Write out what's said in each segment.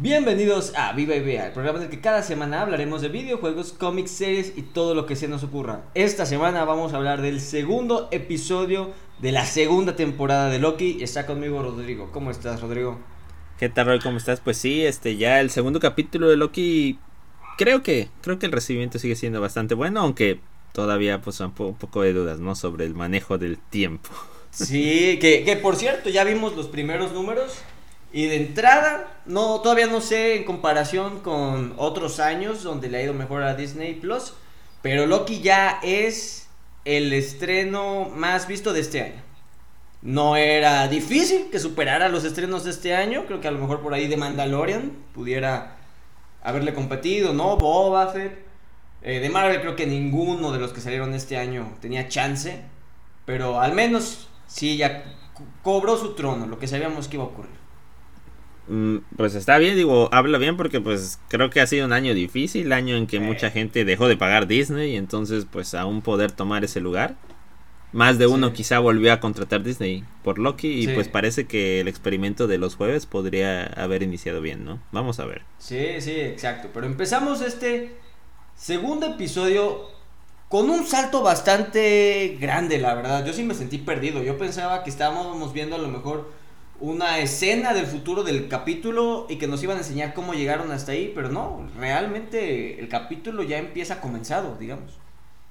Bienvenidos a Viva y Vea, el programa en el que cada semana hablaremos de videojuegos, cómics, series y todo lo que se nos ocurra. Esta semana vamos a hablar del segundo episodio de la segunda temporada de Loki. Está conmigo Rodrigo. ¿Cómo estás, Rodrigo? ¿Qué tal, Roy? ¿Cómo estás? Pues sí, este ya el segundo capítulo de Loki creo que creo que el recibimiento sigue siendo bastante bueno, aunque todavía pues un, un poco de dudas, ¿no? Sobre el manejo del tiempo. Sí, que, que por cierto, ya vimos los primeros números. Y de entrada, no, todavía no sé en comparación con otros años donde le ha ido mejor a Disney Plus. Pero Loki ya es el estreno más visto de este año. No era difícil que superara los estrenos de este año. Creo que a lo mejor por ahí de Mandalorian pudiera haberle competido, ¿no? Boba Fett. Eh, de Marvel creo que ninguno de los que salieron este año tenía chance. Pero al menos sí ya cobró su trono, lo que sabíamos que iba a ocurrir. Mm, pues está bien, digo, habla bien porque pues creo que ha sido un año difícil, año en que mucha gente dejó de pagar Disney y entonces pues aún poder tomar ese lugar. Más de uno Sí. quizá volvió a contratar Disney por Loki y Sí. pues parece que el experimento de los jueves podría haber iniciado bien, ¿no? Vamos a ver. Sí, sí, exacto. Pero empezamos este segundo episodio con un salto bastante grande, la verdad. Yo sí me sentí perdido. Yo pensaba que estábamos viendo a lo mejor una escena del futuro del capítulo y que nos iban a enseñar cómo llegaron hasta ahí, pero no, realmente el capítulo ya empieza comenzado, digamos.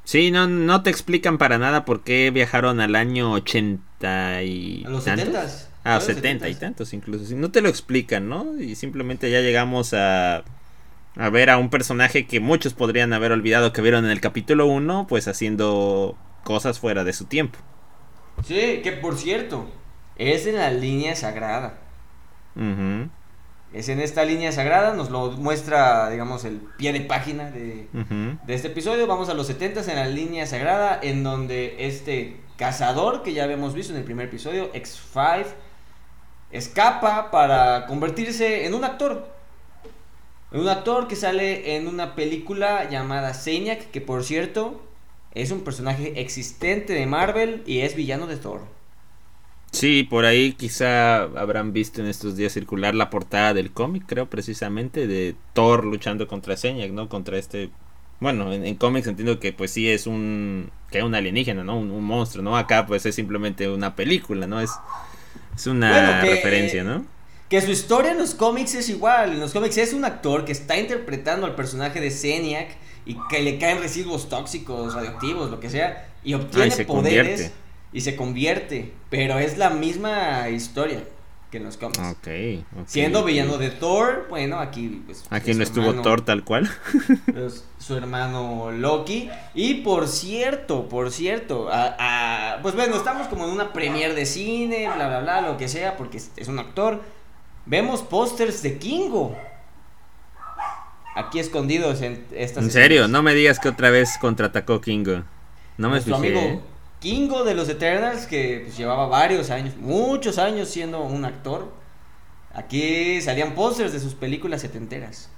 Sí, no, no te explican para nada por qué viajaron al año 80 y A los tantos. 70s. Ah, A los 70 y 70s. tantos incluso. No te lo explican, ¿no? Y simplemente ya llegamos a, a ver a un personaje que muchos podrían haber olvidado que vieron en el capítulo 1, pues haciendo cosas fuera de su tiempo. Sí, que por cierto, es en la línea sagrada. Es en esta línea sagrada, nos lo muestra, digamos, el pie de página de, este episodio. Vamos a los 70 en la línea sagrada, en donde este cazador que ya habíamos visto en el primer episodio, X5, escapa para convertirse en un actor. Un actor que sale en una película llamada Zeniac, que por cierto es un personaje existente de Marvel y es villano de Thor. Sí, por ahí quizá habrán visto en estos días circular la portada del cómic, creo precisamente, de Thor luchando contra Señak, ¿no? Contra este... Bueno, en, en cómics entiendo que pues sí es un... que es un alienígena, ¿no? Un, un monstruo, ¿no? Acá pues es simplemente una película, ¿no? Es, es una Bueno, que- referencia, ¿no? Que su historia en los cómics es igual. En los cómics es un actor que está interpretando al personaje de Zeniac y que le caen residuos tóxicos, radioactivos, lo que sea, y obtiene se poderes convierte. Y se convierte. Pero es la misma historia que en los cómics. Ok. Siendo villano de Thor, bueno, aquí pues, Aquí no estuvo hermano- Thor tal cual. es su hermano Loki. Y por cierto, por cierto, a- a- pues bueno, estamos como en una premiere de cine, bla, bla, bla, lo que sea, porque es, es un actor. Vemos pósters de Kingo. Aquí escondidos en estas. En serio, escenas. no me digas que otra vez contraatacó Kingo. No me Nuestro fijé. amigo Kingo de los Eternals, que pues, llevaba varios años, muchos años siendo un actor. Aquí salían pósters de sus películas setenteras.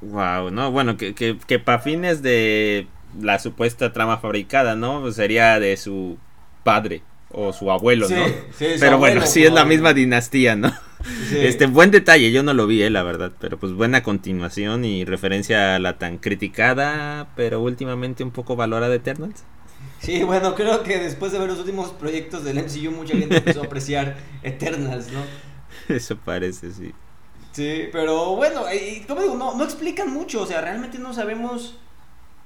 Wow, no, bueno, que, que, que para fines de la supuesta trama fabricada, ¿no? Pues sería de su padre o su abuelo, Sí, ¿no? sí, pero bueno, sí es la misma dinastía, ¿no? Sí. Este, buen detalle, yo no lo vi, eh, la verdad, pero pues buena continuación y referencia a la tan criticada, pero últimamente un poco valorada Eternals. Sí, bueno, creo que después de ver los últimos proyectos del MCU, mucha gente empezó a apreciar Eternals, ¿no? Eso parece, sí. Sí, pero bueno, y como digo, no, no explican mucho, o sea, realmente no sabemos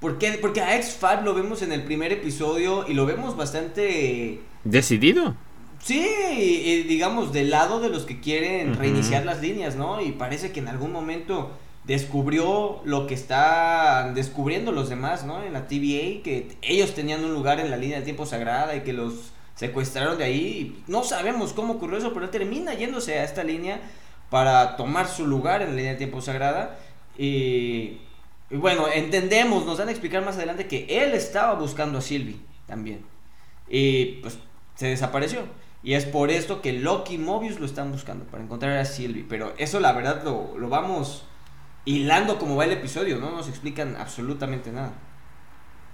por qué, porque a X5 lo vemos en el primer episodio y lo vemos bastante, Decidido. sí, y digamos, del lado de los que quieren reiniciar las líneas, ¿no? Y parece que en algún momento descubrió lo que están descubriendo los demás, ¿no? En la TVA, que ellos tenían un lugar en la línea del tiempo sagrada y que los secuestraron de ahí. No sabemos cómo ocurrió eso, pero él termina yéndose a esta línea para tomar su lugar en la línea del tiempo sagrada. Y, y bueno, entendemos, nos dan a explicar más adelante que él estaba buscando a Sylvie también. Y pues se desapareció. Y es por esto que Loki y Mobius lo están buscando, para encontrar a Sylvie. Pero eso la verdad lo, lo vamos hilando como va el episodio, no nos explican absolutamente nada.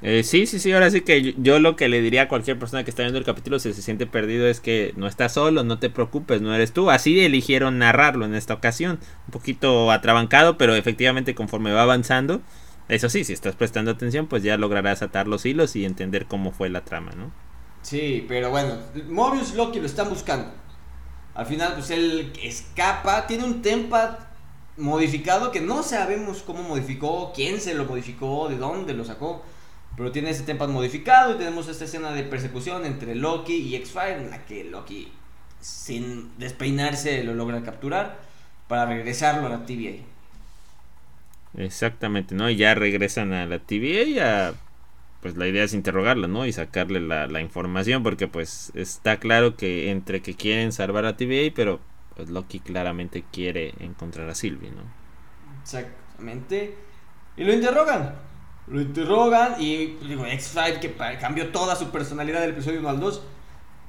Eh, sí, sí, sí, ahora sí que yo, lo que le diría a cualquier persona que está viendo el capítulo si se siente perdido es que no estás solo, no te preocupes, no eres tú. Así eligieron narrarlo en esta ocasión. Un poquito atrabancado, pero efectivamente conforme va avanzando, eso sí, si estás prestando atención, pues ya lograrás atar los hilos y entender cómo fue la trama, ¿no? Sí, pero bueno, Mobius Loki lo están buscando. Al final, pues él escapa, tiene un tempad modificado que no sabemos cómo modificó, quién se lo modificó, de dónde lo sacó. Pero tiene ese tempad modificado y tenemos esta escena de persecución entre Loki y X-Fire en la que Loki, sin despeinarse, lo logra capturar para regresarlo a la TVA. Exactamente, ¿no? Y ya regresan a la TVA y pues la idea es interrogarlo, ¿no? Y sacarle la, la, información porque pues está claro que entre que quieren salvar a TVA, pero pues Loki claramente quiere encontrar a Sylvie, ¿no? Exactamente. Y lo interrogan. Lo interrogan y digo, X-Five que cambió toda su personalidad del episodio 1 al 2.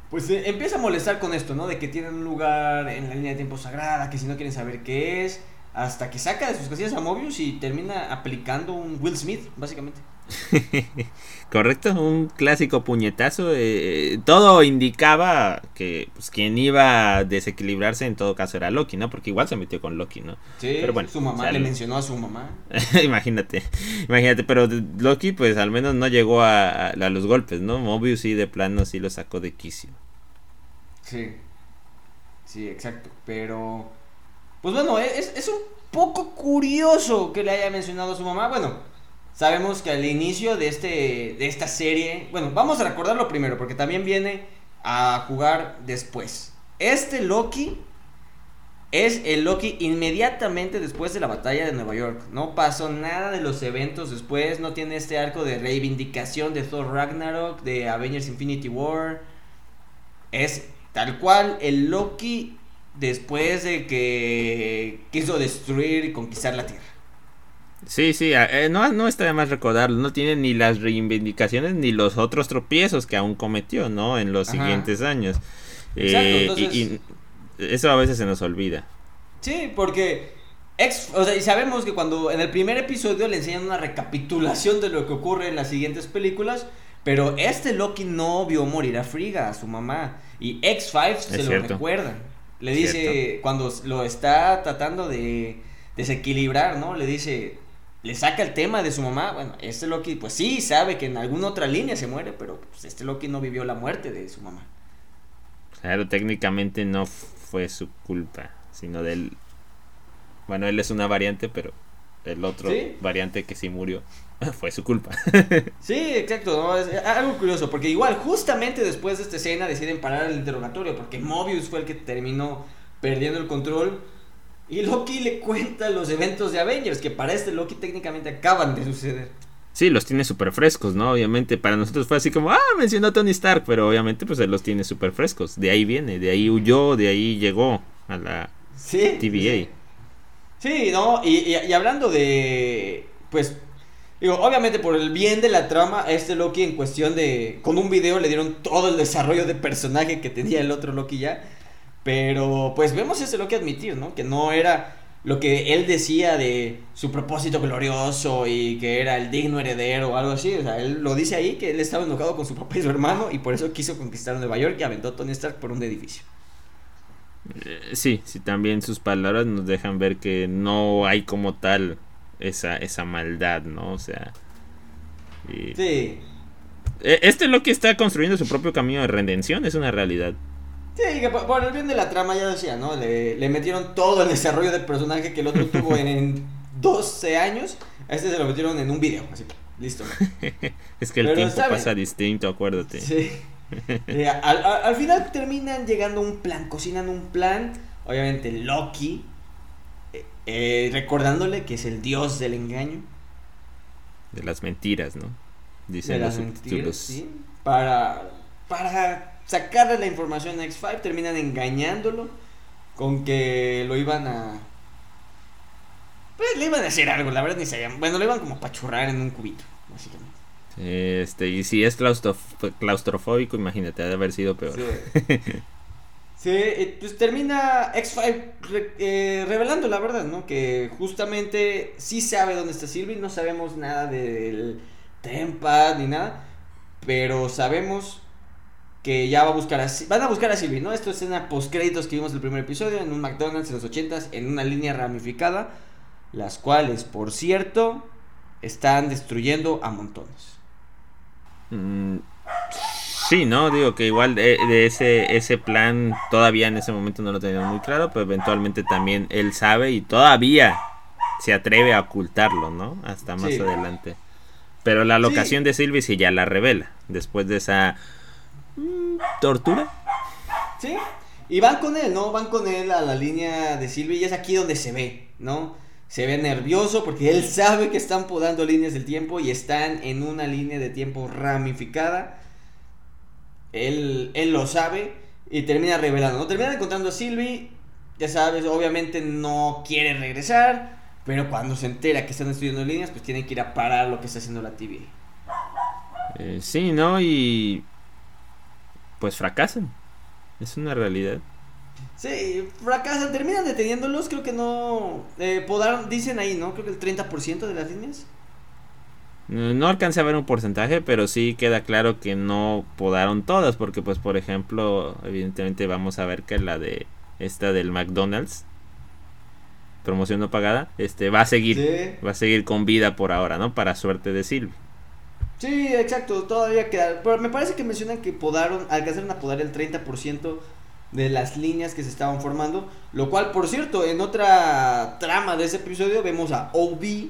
Pues eh, empieza a molestar con esto, ¿no? De que tienen un lugar en la línea de tiempo sagrada, que si no quieren saber qué es, hasta que saca de sus casillas a Mobius y termina aplicando un Will Smith, básicamente. Correcto, un clásico puñetazo. Eh, todo indicaba que pues, quien iba a desequilibrarse en todo caso era Loki, ¿no? Porque igual se metió con Loki, ¿no? Sí, pero bueno, su mamá le mencionó a su mamá. imagínate, imagínate, pero Loki pues al menos no llegó a, a, los golpes, ¿no? Mobius sí de plano sí lo sacó de quicio. Sí, sí, exacto, pero... Pues bueno, es, es un poco curioso que le haya mencionado a su mamá. Bueno, sabemos que al inicio de, este, de esta serie, bueno, vamos a recordarlo primero, porque también viene a jugar después. Este Loki es el Loki inmediatamente después de la batalla de Nueva York. No pasó nada de los eventos después, no tiene este arco de reivindicación de Thor Ragnarok, de Avengers Infinity War. Es tal cual el Loki después de que quiso destruir y conquistar la Tierra. Sí, sí, eh, no, no está de más recordarlo, no tiene ni las reivindicaciones ni los otros tropiezos que aún cometió, ¿no? En los siguientes años. Eh, y, eso a veces se nos olvida. Sí, porque ex, o sea, y sabemos que cuando en el primer episodio le enseñan una recapitulación de lo que ocurre en las siguientes películas, pero este Loki no vio morir a Frigga, a su mamá, y X-Five se lo recuerda. Le dice, cuando lo está tratando de desequilibrar, ¿no? Le dice, le saca el tema de su mamá. Bueno, este Loki, pues sí, sabe que en alguna otra línea se muere, pero pues, este Loki no vivió la muerte de su mamá. Claro, técnicamente no fue su culpa, sino del. Bueno, él es una variante, pero el otro variante que sí murió fue su culpa. sí, exacto, ¿no? es algo curioso, porque igual, justamente después de esta escena deciden parar el interrogatorio, porque Mobius fue el que terminó perdiendo el control y Loki le cuenta los eventos de Avengers, que para este Loki técnicamente acaban de suceder. Sí, los tiene súper frescos, ¿no? Obviamente para nosotros fue así como, ah, mencionó a Tony Stark, pero obviamente pues él los tiene súper frescos. De ahí viene, de ahí huyó, de ahí llegó a la sí, TVA. Sí, ¿no? Y, y, hablando de, pues, digo, obviamente por el bien de la trama, este Loki en cuestión de, con un video le dieron todo el desarrollo de personaje que tenía el otro Loki ya. Pero pues vemos ese lo que admitir, ¿no? Que no era lo que él decía de su propósito glorioso y que era el digno heredero o algo así. O sea, él lo dice ahí que él estaba enojado con su papá y su hermano y por eso quiso conquistar Nueva York y aventó a Tony Stark por un edificio. Eh, sí, sí, también sus palabras nos dejan ver que no hay como tal esa, esa maldad, ¿no? O sea... Sí. Este Loki está construyendo su propio camino de redención, es una realidad. Sí, que por, el bien de la trama ya decía, ¿no? Le, metieron todo el desarrollo del personaje que el otro tuvo en, 12 años. A este se lo metieron en un video, así, listo. es que el tiempo pasa distinto, acuérdate. Sí. Eh, al, final terminan llegando a un plan, cocinan un plan. Obviamente Loki, eh, eh, recordándole que es el dios del engaño. De las mentiras, ¿no? Dicen los mentiras, Sí, para, para sacarle la información a X5, terminan engañándolo con que lo iban a... Pues le iban a hacer algo, la verdad ni sabían. Bueno, lo iban como a pachurrar en un cubito, básicamente. Este, y si es claustrofóbico, imagínate, ha de haber sido peor. Sí. pues termina X5 eh, revelando la verdad, ¿no? Que justamente sí sabe dónde está Sylvie, no sabemos nada del Tempa ni nada. Pero sabemos que ya va a buscar a, van a buscar a Sylvie, ¿no? Esto es una post créditos que vimos en el primer episodio en un McDonald's en los 80s en una línea ramificada, las cuales, por cierto, están destruyendo a montones. Mm, sí, ¿no? Digo que igual de, ese, ese plan todavía en ese momento no lo teníamos muy claro, pero eventualmente también él sabe y todavía se atreve a ocultarlo, ¿no? Hasta más adelante. Pero la locación de Sylvie sí ya la revela, después de esa tortura. Sí, y van con él, ¿no? Van con él a la línea de Silvia y es aquí donde se ve, ¿no? Se ve nervioso porque él sabe que están podando líneas del tiempo y están en una línea de tiempo ramificada. Él, él lo sabe y termina revelando, ¿no? Termina encontrando a Sylvie, ya sabes, obviamente no quiere regresar, pero cuando se entera que están estudiando líneas, pues tiene que ir a parar lo que está haciendo la TV. Eh, sí, ¿no? Y pues fracasan. Es una realidad. Sí, fracasan, terminan deteniéndolos, creo que no... Eh, podaron, dicen ahí, ¿no? Creo que el 30% de las líneas. No alcancé a ver un porcentaje, pero sí queda claro que no podaron todas, porque pues por ejemplo, evidentemente vamos a ver que la de esta del McDonald's, promoción no pagada, este va a seguir, va a seguir con vida por ahora, ¿no? Para suerte de Silvio. Sí, exacto, todavía queda. Pero me parece que mencionan que podaron, alcanzaron a podar el 30% de las líneas que se estaban formando. Lo cual, por cierto, en otra trama de ese episodio vemos a OB,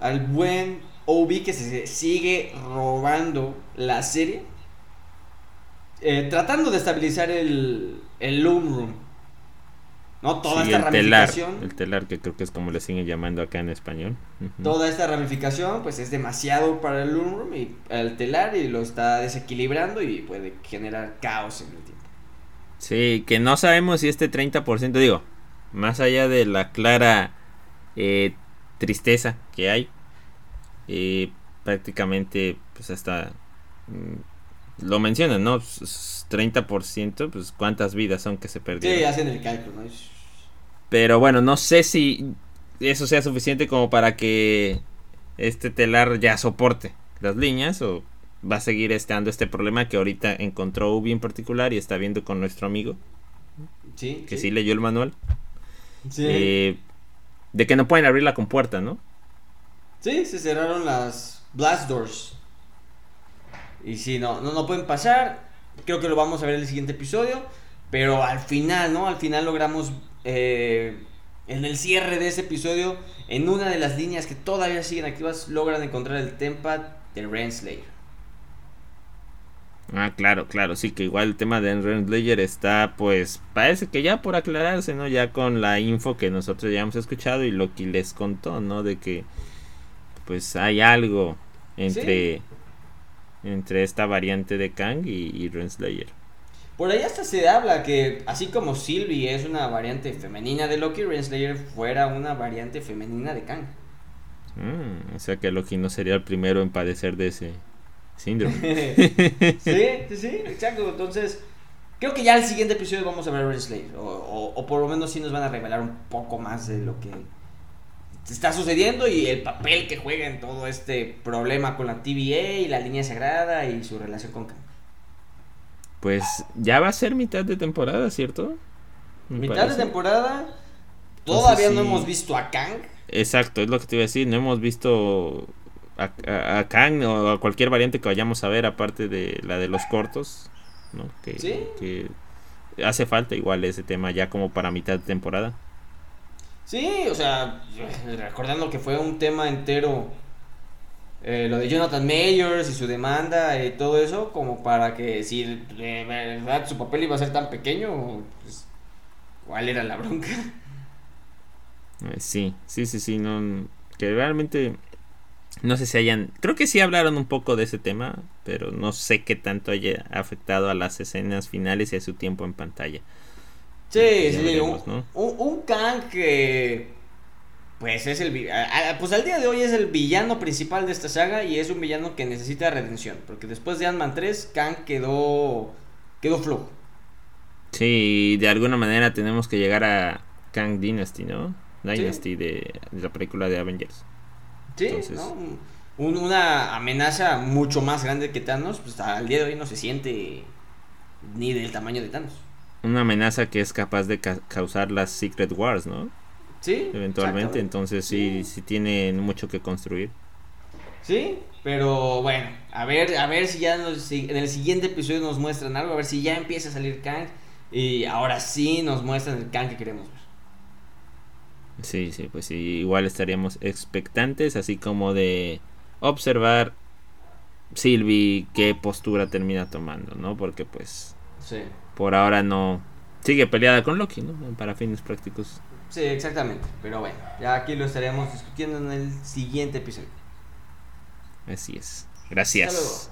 al buen OB que se sigue robando la serie. Eh, tratando de estabilizar el, el Loom Room. ¿No? Toda esta el ramificación. Telar, el telar, que creo que es como le siguen llamando acá en español. Toda esta ramificación, pues es demasiado para el Room y el telar y lo está desequilibrando y puede generar caos en el tiempo. Sí, que no sabemos si este 30%, digo, más allá de la clara eh, tristeza que hay, eh, prácticamente, pues hasta mm, lo mencionan, ¿no? 30%, pues cuántas vidas son que se perdieron. Sí, hacen el cálculo, ¿no? Pero bueno, no sé si eso sea suficiente como para que este telar ya soporte las líneas o va a seguir estando este problema que ahorita encontró Ubi en particular y está viendo con nuestro amigo. Sí. Que sí, leyó el manual. Sí. Eh, de que no pueden abrir la compuerta, ¿no? Sí, se cerraron las blast doors. Y sí, no, no, no pueden pasar. Creo que lo vamos a ver en el siguiente episodio. Pero al final, ¿no? Al final logramos eh, en el cierre de ese episodio, en una de las líneas que todavía siguen activas, logran encontrar el Tempad de Renslayer. Ah, claro, claro, sí, que igual el tema de Renslayer está, pues, parece que ya por aclararse, ¿no? Ya con la info que nosotros ya hemos escuchado y lo que les contó, ¿no? De que, pues, hay algo entre, entre esta variante de Kang y, y Renslayer. Por ahí hasta se habla que, así como Sylvie es una variante femenina de Loki, Renslayer fuera una variante femenina de Kang. Mm, o sea que Loki no sería el primero en padecer de ese síndrome. sí, sí, sí, exacto. Entonces, creo que ya el siguiente episodio vamos a ver Renslayer. O, o, por lo menos sí nos van a revelar un poco más de lo que está sucediendo y el papel que juega en todo este problema con la TVA y la línea sagrada y su relación con Kang pues ya va a ser mitad de temporada, ¿cierto? mitad de temporada. Todavía no hemos visto a Kang. Exacto, es lo que te iba a decir. No hemos visto a, Kang o a cualquier variante que vayamos a ver, aparte de la de los cortos. ¿no? Que, ¿Sí? que hace falta igual ese tema ya como para mitad de temporada. Sí, o sea, recordando que fue un tema entero eh, lo de Jonathan Mayers y su demanda y todo eso, como para que si de verdad su papel iba a ser tan pequeño, pues, ¿cuál era la bronca? Eh, sí, sí, sí, sí, no, que realmente no sé si hayan, creo que sí hablaron un poco de ese tema, pero no sé qué tanto haya afectado a las escenas finales y a su tiempo en pantalla. Sí, sí, un, un Kang que pues es el pues al día de hoy es el villano principal de esta saga y es un villano que necesita redención, porque después de Ant-Man 3 Kang quedó quedó flojo. Sí, de alguna manera tenemos que llegar a Kang Dynasty, ¿no? Dynasty de, la película de Avengers. Sí, una amenaza mucho más grande que Thanos, pues al día de hoy no se siente ni del tamaño de Thanos. Una amenaza que es capaz de causar las Secret Wars, ¿no? Sí. Eventualmente, entonces sí, sí, tienen mucho que construir. Sí, pero bueno, a ver, a ver si ya en el siguiente episodio nos muestran algo, a ver si ya empieza a salir Kang y ahora sí nos muestran el Kang que queremos ver. Sí, sí, pues sí, igual estaríamos expectantes, así como de observar Sylvie qué postura termina tomando, ¿no? Porque pues sí. Por ahora no sigue peleada con Loki, ¿no? Para fines prácticos. Sí, exactamente. Pero bueno, ya aquí lo estaremos discutiendo en el siguiente episodio. Así es. Gracias.